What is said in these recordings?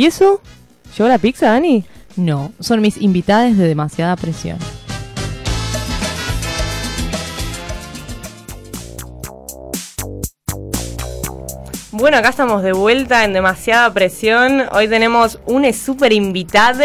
¿Y eso? ¿Llevó la pizza, Dani? No, son mis invitadas de demasiada presión. Bueno, acá estamos de vuelta en demasiada presión. Hoy tenemos un super invitado.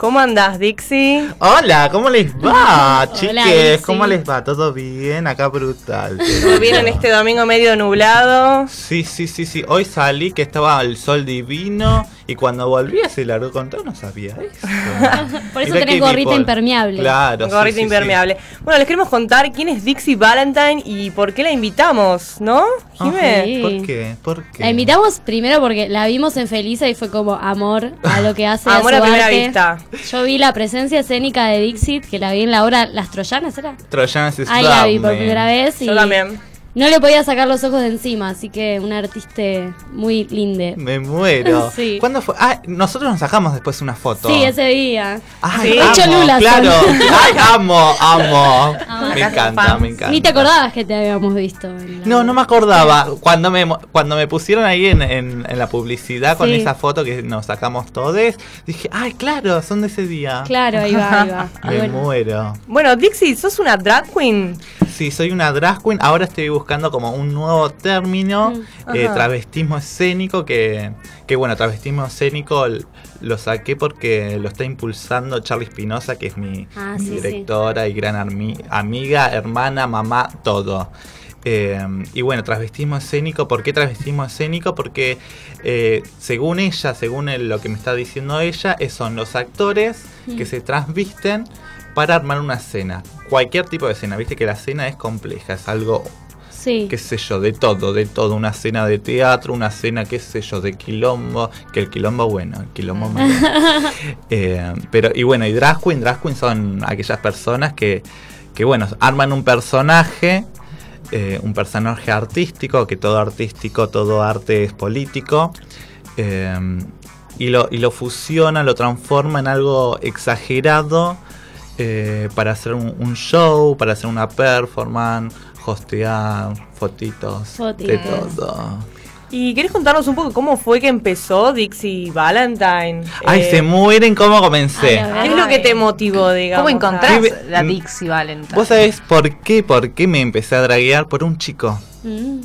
¿Cómo andás, Dixie? Hola, ¿cómo les va, chiques? ¿Cómo les va? ¿Todo bien? Acá brutal. ¿Todo bien en este domingo medio nublado? Sí, sí, sí, sí. Hoy salí que estaba el sol divino y cuando volví se largó con todo, no sabía eso. Por eso Mirá tenés gorrita impermeable. Claro, sí, Gorrita sí, sí. impermeable. Bueno, les queremos contar quién es Dixie Valentine y por qué la invitamos, ¿no, Jimé? Sí. ¿Por qué? ¿Por qué? La invitamos primero porque la vimos en Felisa y fue como amor a lo que hace. Amor a, a su primera arte. vista. Yo vi la presencia escénica de Dixit, que la vi en la obra Las Troyanas, ¿era? Troyanas es Ahí la vi por primera vez y Yo también. No le podía sacar los ojos de encima, así que un artista muy linde. Me muero. Sí. ¿Cuándo fue? Ah, nosotros nos sacamos después una foto. Sí, ese día. Ay, Sí. amo, Hecho Lula claro. Ay, amo, amo. me encanta, me encanta. Ni te acordabas que te habíamos visto. la- No, no me acordaba. Cuando me, cuando me pusieron ahí en, en- en la publicidad con Sí. esa foto que nos sacamos todos, dije, ay, claro, son de ese día. Claro, ahí va, ahí va. Me bueno, muero. Bueno, Dixie, ¿sos una drag queen? Sí, soy una drag queen. Ahora estoy buscando como un nuevo término, Mm. eh, travestismo escénico, que, que bueno, travestismo escénico lo saqué porque lo está impulsando Charlie Espinosa, que es mi, Ah, mi sí, sí. directora y gran amiga, hermana, mamá, todo. Eh, y bueno, travestismo escénico, ¿por qué travestismo escénico? Porque eh, según ella, según el- lo que me está diciendo ella, son los actores que Mm. se transvisten para armar una escena. Cualquier tipo de escena, viste que la escena es compleja, es algo, sí. qué sé yo, de todo, de todo. Una escena de teatro, una escena, qué sé yo, de quilombo, que el quilombo bueno, el quilombo malo. Eh, pero, y bueno, y drag queen, drag queen son aquellas personas que, que bueno, arman un personaje, eh, un personaje artístico, que todo artístico, todo arte es político. eh, y lo, y lo fusiona, lo transforma en algo exagerado eh, para hacer un, un show, para hacer una performance, hostear, fotitos, de todo. ¿Y querés contarnos un poco cómo fue que empezó Dixie Valentine? Ay, Eh, se mueren cómo comencé. Ay. ¿Qué es lo que te motivó, digamos? ¿Cómo encontrás la mm, Dixie Valentine? ¿Vos sabés por qué? ¿Por qué me empecé a draguear? Por un chico. Mm.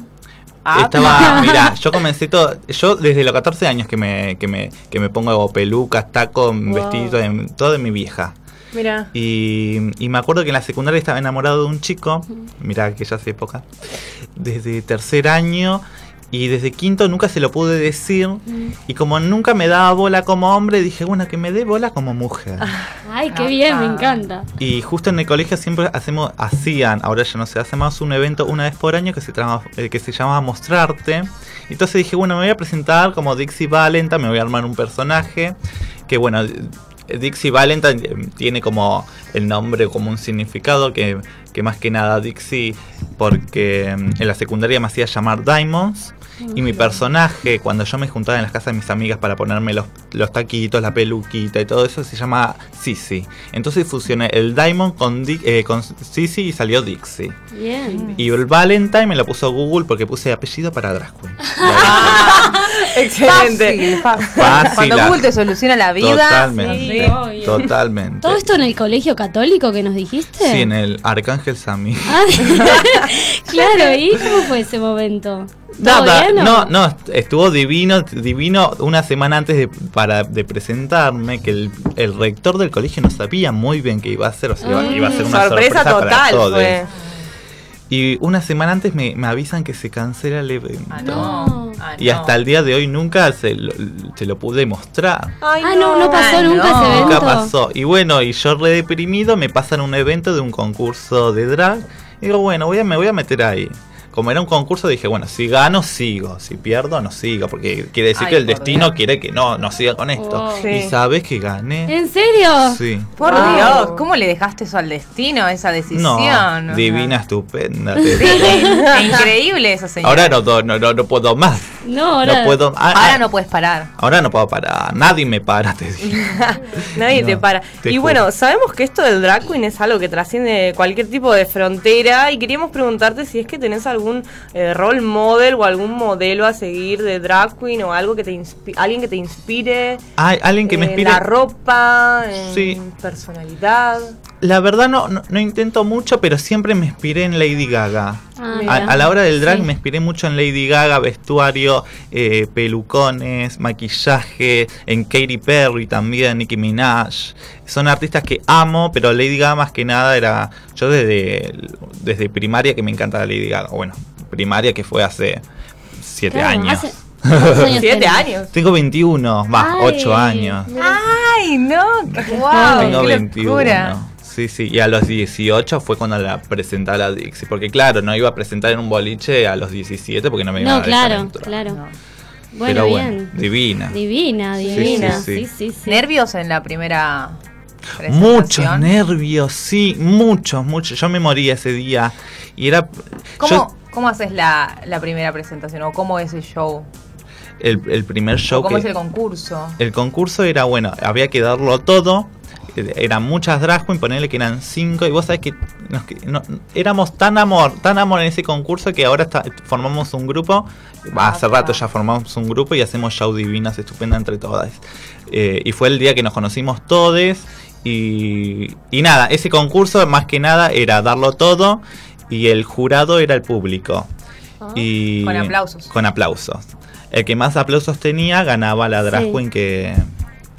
Ah, Estaba, mira, yo comencé todo, yo desde los 14 años que me, que me, que me pongo pelucas, taco, Wow. todo de mi vieja. Mira. Y, y me acuerdo que en la secundaria estaba enamorado de un chico, mira aquellas épocas, desde tercer año y desde quinto nunca se lo pude decir. Y como nunca me daba bola como hombre, dije, bueno, que me dé bola como mujer. Ay, qué bien, me encanta. Y justo en el colegio siempre hacemos, hacían, ahora ya no se hace más, un evento una vez por año que se, trama- eh, que se llamaba Mostrarte. Entonces dije, bueno, me voy a presentar como Dixie Valenta, me voy a armar un personaje. Que bueno, Dixie Valentine eh, tiene como el nombre, como un significado que, que más que nada Dixie, porque mm, en la secundaria me hacía llamar Diamonds. Y mi personaje, cuando yo me juntaba en las casas de mis amigas para ponerme los, los taquitos, la peluquita y todo eso, se llama Sisi. Entonces fusioné el Diamond con, Di- eh, con Sisi y salió Dixie. Bien. Y el Valentine me lo puso Google porque puse apellido para drag queen. Excelente. Fácil, fácil. Fácil, Cuando Google te soluciona la vida. Totalmente. Sí. Totalmente. ¿Todo esto en el colegio católico que nos dijiste? Sí, en el Arcángel Sammy. Ah, claro, ¿y cómo fue ese momento? ¿Todo Nada, bien o- no, no, estuvo divino, divino una semana antes de, para, de presentarme, que el, el rector del colegio no sabía muy bien qué iba a hacer, o sea, iba, Mm. iba a ser una sorpresa, sorpresa, para total todos. fue. Y una semana antes me, me avisan que se cancela el evento. Ah, No. Ah, Y no. hasta el día de hoy nunca se lo, se lo pude mostrar. Ay, Ah, no, no pasó Ah, nunca no. ese evento. Nunca pasó. Y bueno, y yo re deprimido me pasan un evento de un concurso de drag. Y digo, bueno, voy a, me voy a meter ahí. Como era un concurso, dije, bueno, si gano, sigo. Si pierdo, no sigo. Porque quiere decir Ay, que el destino Dios. quiere que no, no siga con esto. Oh. Sí. Y sabes que gané. ¿En serio? Sí. Por Wow. Dios, ¿cómo le dejaste eso al destino, esa decisión? No, O sea, divina, estupenda. Sí, increíble eso, señor. Ahora no, no, no, no puedo más. No, ahora. No puedo. ah, Ahora ah, no puedes parar. Ahora no puedo parar. Nadie me para, te digo. Nadie te para. te y juro. bueno, sabemos que esto del drag queen es algo que trasciende cualquier tipo de frontera y queríamos preguntarte si es que tenés algún eh, role model o algún modelo a seguir de drag queen o algo que te alguien que te inspire. Alguien que me en inspire. la ropa, en Sí. personalidad. La verdad no, no, no intento mucho, pero siempre me inspiré en Lady Gaga. Ah, A, la hora del drag Sí. me inspiré mucho en Lady Gaga, vestuario, eh, pelucones, maquillaje, en Katy Perry también, Nicki Minaj. Son artistas que amo, pero Lady Gaga más que nada era... Yo desde, desde primaria que me encanta Lady Gaga. Bueno, primaria que fue hace siete Claro, años. hace- ¿cuántos años Siete tenés? años. Tengo 21, va, Ay. 8 años. ¡Ay, no! ¡Wow! Tengo ¡Qué 21. locura! Sí, sí, y a los 18 fue cuando la presenté a la Dixie. Porque claro, no iba a presentar en un boliche a los 17 porque no me iba No, a dejar claro, entrar. claro. No. Bueno, Pero bien. bueno, divina. Divina, Sí, divina. sí, Sí, sí. sí, sí. ¿Nervios en la primera Muchos presentación? nervios, sí, muchos, muchos. Yo me moría ese día. Y era. ¿Cómo, yo- ¿Cómo haces la, la primera presentación? ¿O cómo es el show? el, el primer ¿O show cómo que. es el concurso? El concurso era, bueno, había que darlo todo. Eran muchas drag queen, ponerle que eran cinco. Y vos sabés que, nos no- éramos tan amor, tan amor en ese concurso que ahora está- formamos un grupo. Ah, Hace rato ya formamos un grupo y hacemos show divinas estupendas entre todas. Eh, y fue el día que nos conocimos todos. Y, y nada, ese concurso más que nada era darlo todo. Y el jurado era el público. Y, Con aplausos. Con aplausos. El que más aplausos tenía ganaba la drag Sí. queen que,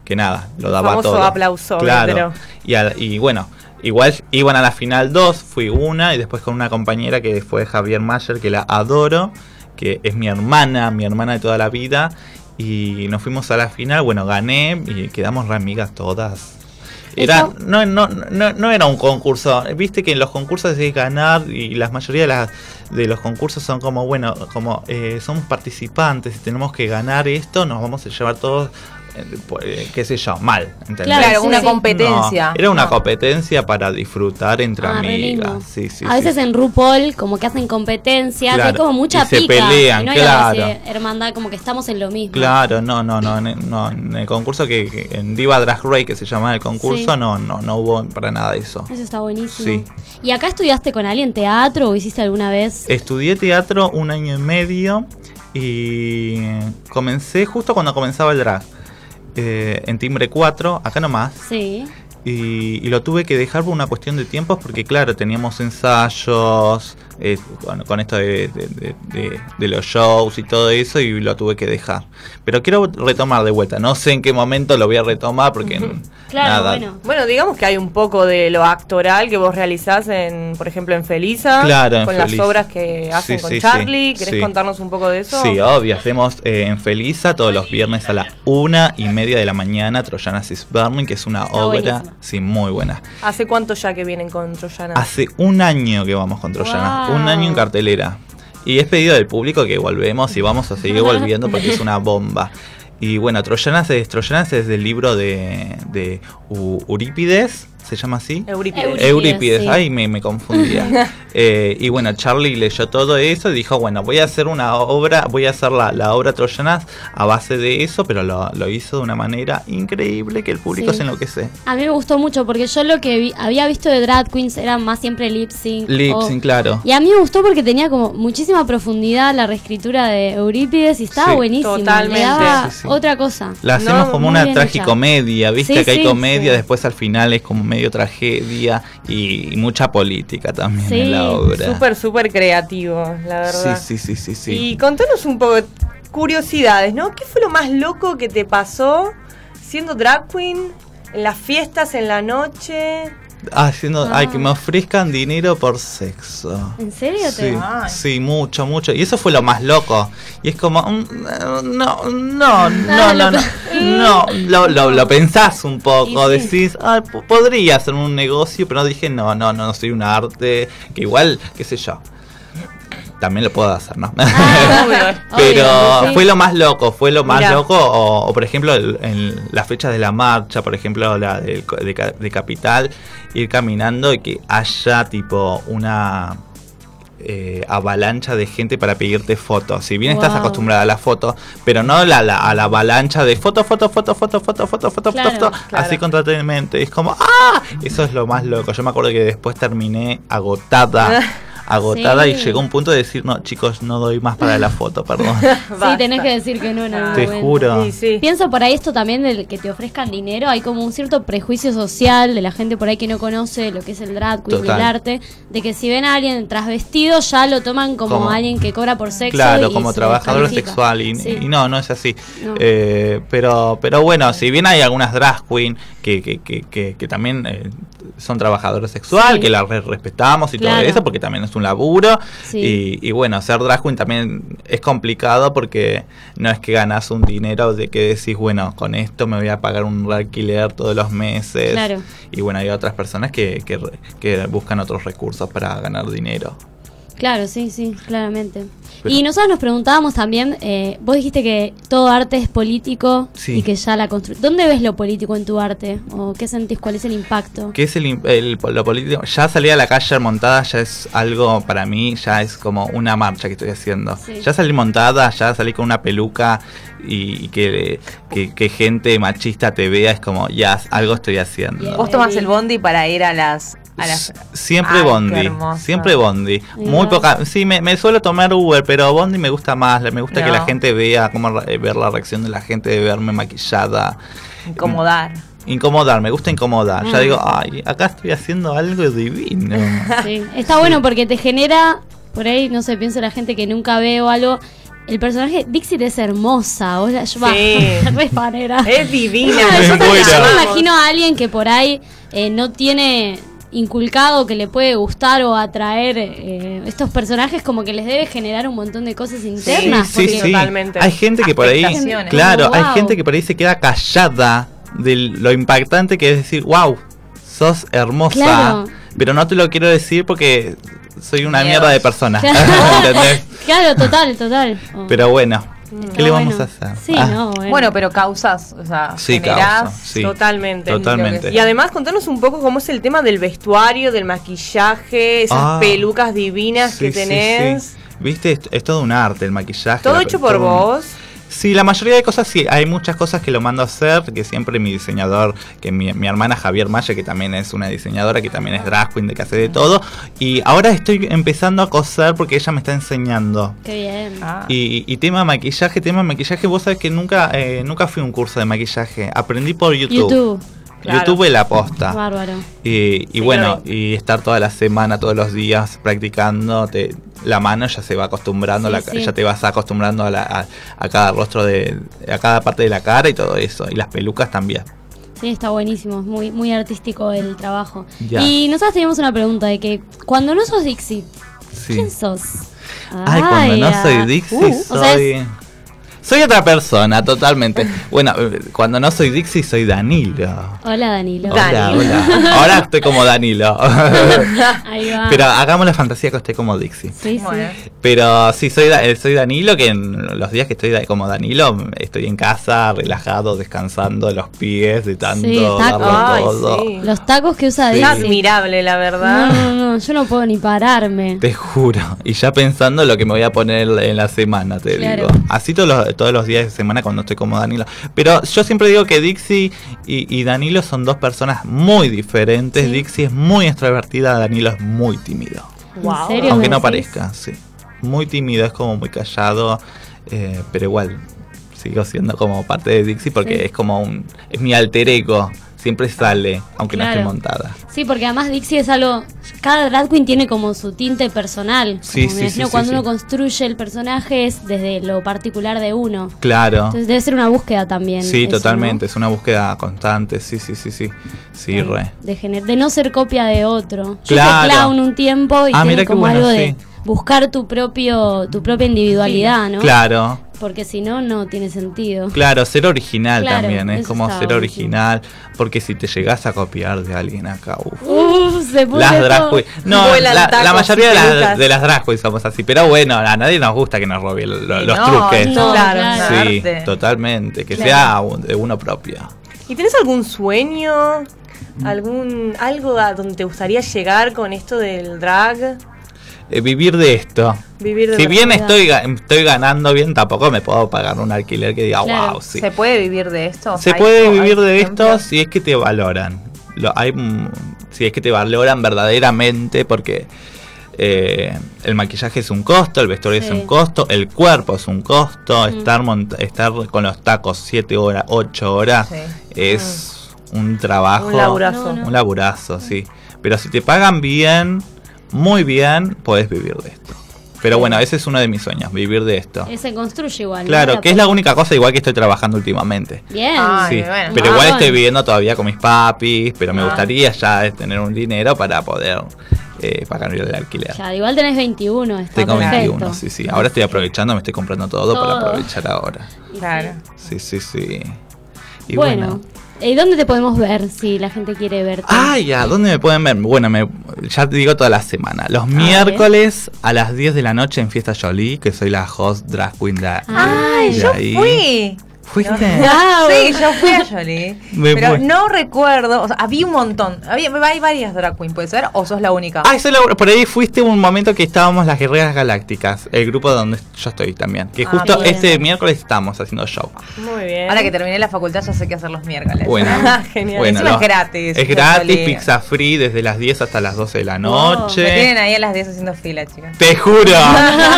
que nada, lo daba famoso todo. aplausómetro. Claro. Y, al- y bueno, igual iban a la final dos, fui una y después con una compañera que fue Javier Mayer, que la adoro, que es mi hermana, mi hermana de toda la vida. Y nos fuimos a la final, bueno, gané y quedamos re amigas todas. Era, no, no, no, no era un concurso. Viste que en los concursos es ganar y la mayoría de, las, de los concursos son como, bueno, como eh, somos participantes y tenemos que ganar esto, nos vamos a llevar todos, qué sé yo, mal. ¿entendés? Claro, una sí. competencia. No, era una No. competencia para disfrutar entre Ah, amigas. Sí, sí, a sí. veces en RuPaul como que hacen competencias, Claro, hay como mucha y se pica. pelean, y no hay claro. hermandad, como que estamos en lo mismo. Claro, no, no, no, en, no, en el concurso que, que- en Diva Drag Race que se llamaba el concurso, Sí. no, no, no hubo para nada eso. Eso está buenísimo. Sí. ¿Y acá estudiaste con alguien teatro o hiciste alguna vez? Estudié teatro un año y medio y comencé justo cuando comenzaba el drag. Eh, en Timbre 4, acá nomás. Sí. Y, y lo tuve que dejar por una cuestión de tiempos porque claro, teníamos ensayos eh, con, con esto de, de- de- de- de los shows y todo eso y lo tuve que dejar. Pero quiero retomar de vuelta, no sé en qué momento lo voy a retomar porque Claro, nada. bueno. Bueno, digamos que hay un poco de lo actoral que vos realizás, en, por ejemplo, en Felisa, Claro, en con las obras que hacen Sí, con sí, Charlie. sí, ¿Querés sí. contarnos un poco de eso? Sí, obvio, hacemos eh, en Felisa todos los viernes a la una y media de la mañana Troyanas is Burning, que es una Está obra, buenísima. sí, muy buena. ¿Hace cuánto ya que vienen con Troyana? Hace un año que vamos con Troyanas, Wow. un año en cartelera. Y es pedido del público que volvemos y vamos a seguir volviendo porque es una bomba. Y bueno, Troyanas es, Troyanas es del libro de, de Eurípides, ¿se llama así? Eurípides. Eurípides. Sí. ay, me, me confundía. Eh, y bueno, Charlie leyó todo eso y dijo, bueno, voy a hacer una obra, voy a hacer la, la obra Troyanas a base de eso, pero lo, lo hizo de una manera increíble que el público Sí. se enloquece. A mí me gustó mucho porque yo lo que vi- había visto de drag queens era más siempre lip sync. Lip o- sync, claro. Y a mí me gustó porque tenía como muchísima profundidad la reescritura de Eurípides y estaba Sí. buenísimo. Totalmente. Le daba Sí, sí. otra cosa. La No, hacemos como una tragicomedia, ¿viste? Sí, que hay comedia, sí. después al final es como medio tragedia y, y mucha política también Sí, en la obra. Súper, súper creativo, la verdad. sí, sí, sí, sí, sí. Y contanos un poco, curiosidades, ¿no? ¿Qué fue lo más loco que te pasó siendo drag queen? En las fiestas, en la noche. Haciendo, ay, Ah. que me ofrezcan dinero por sexo. ¿En serio Sí, sí, mucho, mucho. Y eso fue lo más loco. Y es como, mm, no, no, no, Ah, no, no, pe- no, lo, lo, lo pensás un poco, decís, "Ay, po- podría hacer un negocio, pero no dije, no, no, no, soy un arte, que igual, qué sé yo. También lo puedo hacer, ¿no? Ah. Pero Obvio, sí. fue lo más loco, fue lo más Mirá. loco, o, o, por ejemplo en las fechas de la marcha, por ejemplo la de, Ca- de Capital, ir caminando y que haya tipo una eh, avalancha de gente para pedirte fotos. Si bien estás acostumbrada a la foto, pero no la, la- a la avalancha de foto, foto, foto, foto, foto, foto, foto, Claro, foto, claro. así constantemente. Es como, ¡ah! Eso es lo más loco. Yo me acuerdo que después terminé agotada. Agotada Sí. y llegó un punto de decir, no, chicos, no doy más para la foto, perdón. Sí, tenés que decir que no en algún Te momento. juro. Sí, sí. Pienso por ahí esto también del que te ofrezcan dinero, hay como un cierto prejuicio social de la gente por ahí que no conoce lo que es el drag queen y el arte, de que si ven a alguien trasvestido ya lo toman como, Como- alguien que cobra por sexo. Claro, y como se trabajador sexual y, Sí. y no, no es así. No. Eh, pero, pero bueno, si bien hay algunas drag queen que, que, que, que, que también eh, son trabajadores sexual, Sí. que las re- respetamos y todo eso, porque también es un laburo. Sí. Y, y bueno, ser drag queen también es complicado porque no es que ganas un dinero de que decís, bueno, con esto me voy a pagar un alquiler todos los meses. Claro. Y bueno, hay otras personas que, que, que buscan otros recursos para ganar dinero. Claro, sí, sí, claramente. Pero- y nosotros nos preguntábamos también, eh, vos dijiste que todo arte es político Sí. y que ya la constru ¿Dónde ves lo político en tu arte? ¿O qué sentís? ¿Cuál es el impacto? ¿Qué es el, el- lo político? Ya salir a la calle montada ya es algo para mí, ya es como una marcha que estoy haciendo. Sí. Ya salir montada, ya salir con una peluca y, y que, que, que gente machista te vea es como, ya, algo estoy haciendo. Bien. Vos tomás el bondi para ir a las. A Siempre Ay, Bondi, siempre Bondi. Muy poca, sí, me, me suelo tomar Uber, pero Bondi me gusta más. Me gusta que la gente vea, cómo re- ver la reacción de la gente, de verme maquillada. incomodar. Incomodar, me gusta incomodar. Ya Mm. digo, ay, acá estoy haciendo algo divino. Sí, está bueno porque te genera, por ahí, no sé, pienso la gente que nunca ve o algo. El personaje Dixit es hermosa, o sea, yo Sí. Es divina. Yo me imagino a alguien que por ahí eh, no tiene inculcado que le puede gustar o atraer eh, estos personajes como que les debe generar un montón de cosas internas. Sí, porque- sí. Totalmente. Hay gente que por ahí, claro, Wow. hay gente que por ahí se queda callada de lo impactante que es decir, wow, sos hermosa. Claro. Pero no te lo quiero decir porque soy una mierda de persona. Claro, total, total. Oh. Pero bueno, ¿qué Está le vamos bueno. a hacer? Sí, Ah, no, bueno. Bueno, pero causas, o sea, Sí, generás- causa, sí. Totalmente. Totalmente. Y además contanos un poco cómo es el tema del vestuario, del maquillaje, esas Ah, pelucas divinas sí, que tenés. sí. Viste, es, es todo un arte el maquillaje. Todo la- hecho por todo un- vos. Sí, la mayoría de cosas sí. Hay muchas cosas que lo mando a hacer, que siempre mi diseñador, que mi, mi hermana Javier Maya, que también es una diseñadora, que también es drag queen, de que hace de todo. Y ahora estoy empezando a coser porque ella me está enseñando. Qué bien. Ah. Y, y tema maquillaje, tema maquillaje, vos sabés que nunca, eh, nunca fui a un curso de maquillaje. Aprendí por YouTube. YouTube. Claro. YouTube es la posta. Bárbaro. Y, y Sí, bueno, y estar toda la semana, todos los días practicando, te, la mano ya se va acostumbrando, Sí, la- sí. ya te vas acostumbrando a, la- a- a cada rostro de, a cada parte de la cara y todo eso, y las pelucas también. Sí, está buenísimo, es muy, muy artístico el trabajo. Ya. Y nosotros teníamos una pregunta de que cuando no sos Dixie, Sí. ¿quién sos? Ay, cuando no ah. soy Dixie, Uh, o sea, soy... es- Soy otra persona, totalmente. Bueno, eh, cuando no soy Dixie, soy Danilo. Hola Danilo. Hola, Danilo. hola. Ahora estoy como Danilo. Ahí va. Pero hagamos la fantasía que esté como Dixie. sí, sí. Pero sí, soy, eh, soy Danilo, que en los días que estoy como Danilo, estoy en casa, relajado, descansando los pies de tanto Sí, darlo Ay, todo. sí. Los tacos que usa Sí. Es Dixie. admirable, la No, verdad. no, no, yo no puedo ni pararme. Te juro. Y ya pensando lo que me voy a poner en la semana, te Claro. digo. Así todos los, todos los días de semana cuando estoy como Danilo. Pero yo siempre digo que Dixie y, y Danilo son dos personas muy diferentes. Sí. Dixie es muy extrovertida, Danilo es muy tímido. Wow. ¿En serio? Aunque no decís? parezca, sí. Muy tímido, es como muy callado, eh, pero igual sigo siendo como parte de Dixie porque Sí. es como un... es mi alter ego, siempre sale, aunque no esté montada. Sí, porque además Dixie es algo. Cada drag queen tiene como su tinte personal. Sí, Como sí, me imagino sí, cuando uno construye el personaje es desde lo particular de uno. Claro. Entonces debe ser una búsqueda también. Sí, eso, totalmente, ¿no? es una búsqueda constante, sí, sí, sí, sí. Sí, re. De, de no ser copia de otro. Yo Claro. clown un tiempo y Ah, tiene como bueno, algo de buscar tu propio tu propia individualidad, ¿no? Claro, Porque si no, no tiene sentido. claro, ser original Claro, también, es como ser buenísimo. original, porque si te llegas a copiar de alguien acá, uff. Uf, se pone Las drag. No, la, mayoría de las, de las drag queens somos así. Pero bueno, a nadie nos gusta que nos roben lo- los No, truques. no, Claro, claro. Sí, totalmente. Que Claro. sea un- de uno propio. ¿Y tenés algún sueño? ¿Algún algo a donde te gustaría llegar con esto del drag? Eh, vivir de esto. Vivir de Si bien estoy, estoy ganando bien, tampoco me puedo pagar un alquiler que diga, Claro. wow, sí. ¿Se puede vivir de esto? Se ¿Hay- puede hay vivir de esto si es que te valoran. Lo, hay, mm, si es que te valoran verdaderamente, porque eh, el maquillaje es un costo, el vestuario es un costo, el cuerpo es un costo, Mm. estar, estar con los tacos 7 horas, 8 horas Sí. es un trabajo. Un laburazo. No, no. Un laburazo, sí. Pero si te pagan bien, muy bien, podés vivir de esto. Pero bueno, ese es uno de mis sueños, vivir de esto. Se construye igual. Claro, La que es la única cosa igual que estoy trabajando últimamente. Bien. Ay, Sí, bueno. pero igual estoy viviendo todavía con mis papis, pero me Ah. gustaría ya tener un dinero para poder eh, pagar el alquiler. Ya, igual tenés 21, está Tengo perfecto. 21, sí, sí. Ahora estoy aprovechando, me estoy comprando todo, para aprovechar ahora. Y Claro. Sí, sí, sí. Y bueno, bueno. ¿Y dónde te podemos ver si la gente quiere verte? Ay, ¿a dónde me pueden ver? Bueno, me, ya te digo toda la semana. Los miércoles a las 10 de la noche en Fiesta Jolie, que soy la host drag queen de, Ay, de yo ahí. fui. ¿Fuiste? Wow. Sí, yo fui a Jolie. Me pero fue. no recuerdo. O sea, había un montón. Había, hay varias drag queen, ¿puede ser? ¿O sos la única? Ah, eso lo- por ahí fuiste un momento que estábamos las Guerreras Galácticas, el grupo donde yo estoy también. Que Ah, justo este miércoles estamos haciendo show. Muy bien. Ahora que terminé la facultad, ya sé qué hacer los miércoles. Bueno, Genial. bueno, lo- es gratis. Es gratis, Jolie. pizza free desde las 10 hasta las 12 de la Me noche. tienen ahí a las 10 haciendo fila, chicas. Te juro,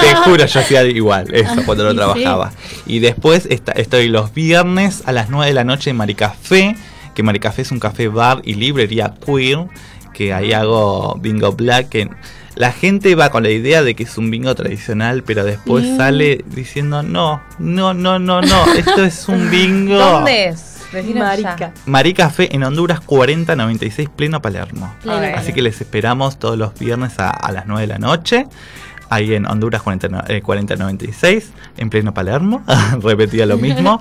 te juro, yo hacía igual eso cuando lo sí. trabajaba. Y después está- estoy los viernes a las 9 de la noche en Maricafé, que Maricafé es un café bar y librería queer, que ahí hago bingo black, que la gente va con la idea de que es un bingo tradicional, pero después Mm. sale diciendo, no, no, no, no, no, esto es un bingo. ¿Dónde es? Marica. ya. Maricafé en Honduras 4096 pleno Palermo. Pleno. Así que les esperamos todos los viernes a, a las 9 de la noche. Ahí en Honduras 40, no- eh, 4096, en pleno Palermo. Repetía lo mismo.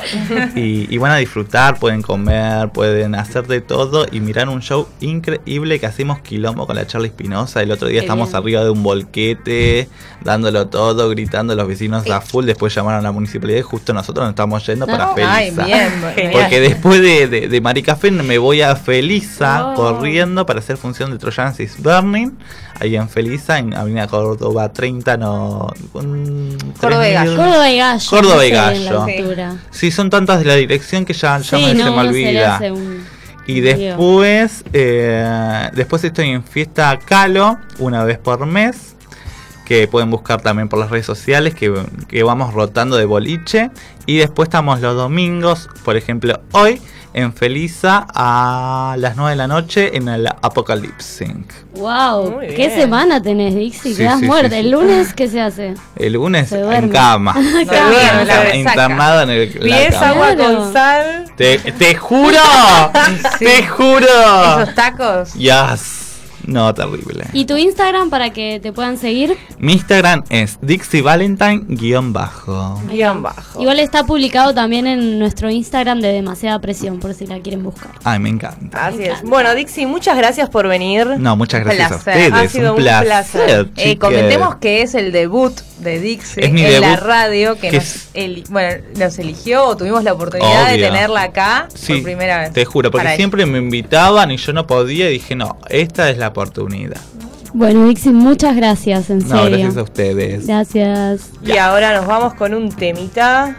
y, y van a disfrutar, pueden comer, pueden hacer de todo y mirar un show increíble que hacemos quilombo con la Charlie Espinosa. El otro día Qué estamos bien. arriba de un volquete, dándolo todo, gritando los vecinos a full. Después llamaron a la municipalidad y justo nosotros nos estamos yendo para Ay, Felisa. bien. Genial. Porque después de, de, de Maricafé me voy a Felisa Oh. corriendo para hacer función de Trojans is Burning. Ahí en Felisa, en Avenida Córdoba 30, no. un- Córdoba y 3000. Gallo. Córdoba y Gallo. Córdoba y Gallo. Sí, son tantas de la dirección que ya, ya Sí, me, no, se me se olvida. hace un Y después, eh, después estoy en Fiesta Calo, una vez por mes, que pueden buscar también por las redes sociales, que, que vamos rotando de boliche. Y después estamos los domingos, por ejemplo, hoy en Felisa a las 9 de la noche en el Apocalypse Sync. Wow, ¿qué semana tenés, Dixie? Sí, Quedás sí, muerta. sí, sí. ¿El lunes qué se hace? El lunes Se en cama. No, resaca. internada en el, la Pies, agua Claro. con sal. Te, te juro, te juro. Esos tacos. Yes. No, terrible. ¿Y tu Instagram para que te puedan seguir? Mi Instagram es Dixie Valentine-bajo. Guión bajo. Igual está publicado también en nuestro Instagram de Demasiada Presión, por si la quieren buscar. Ay, me encanta. Así Me es. encanta. Bueno, Dixie, muchas gracias por venir. No, muchas gracias a placer. ustedes. Ha sido un un placer. placer. Eh, comentemos que es el debut de Dixie Es mi en la radio que, que nos, bueno, nos eligió o tuvimos la oportunidad de tenerla acá Sí, por primera vez. te juro, porque siempre me invitaban y yo no podía y dije, no, esta es la oportunidad. Bueno, Dixie, muchas gracias, en No, serio. gracias a ustedes. Gracias. Y ahora nos vamos con un temita.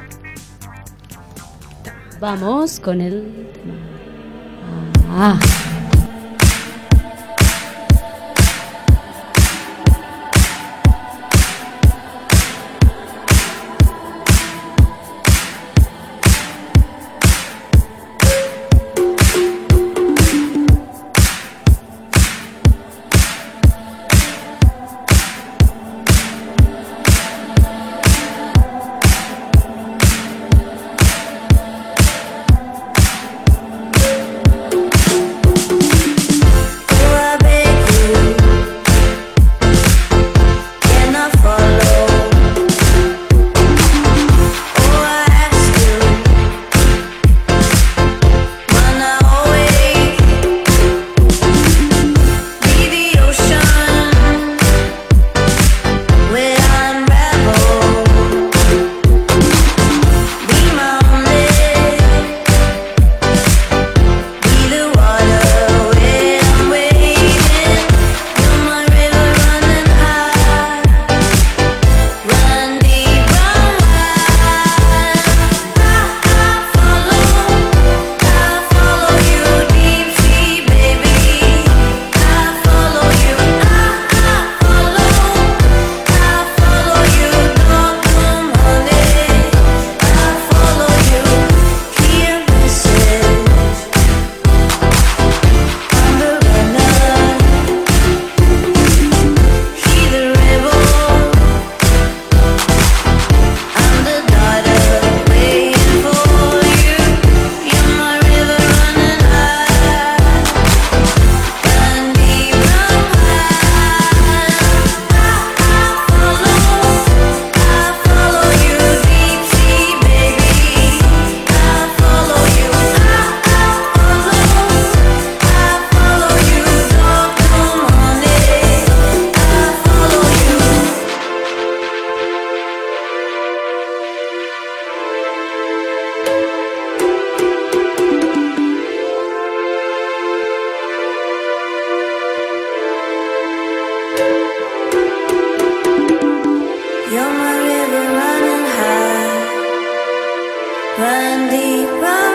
Vamos con el tema. Ah. deep. right.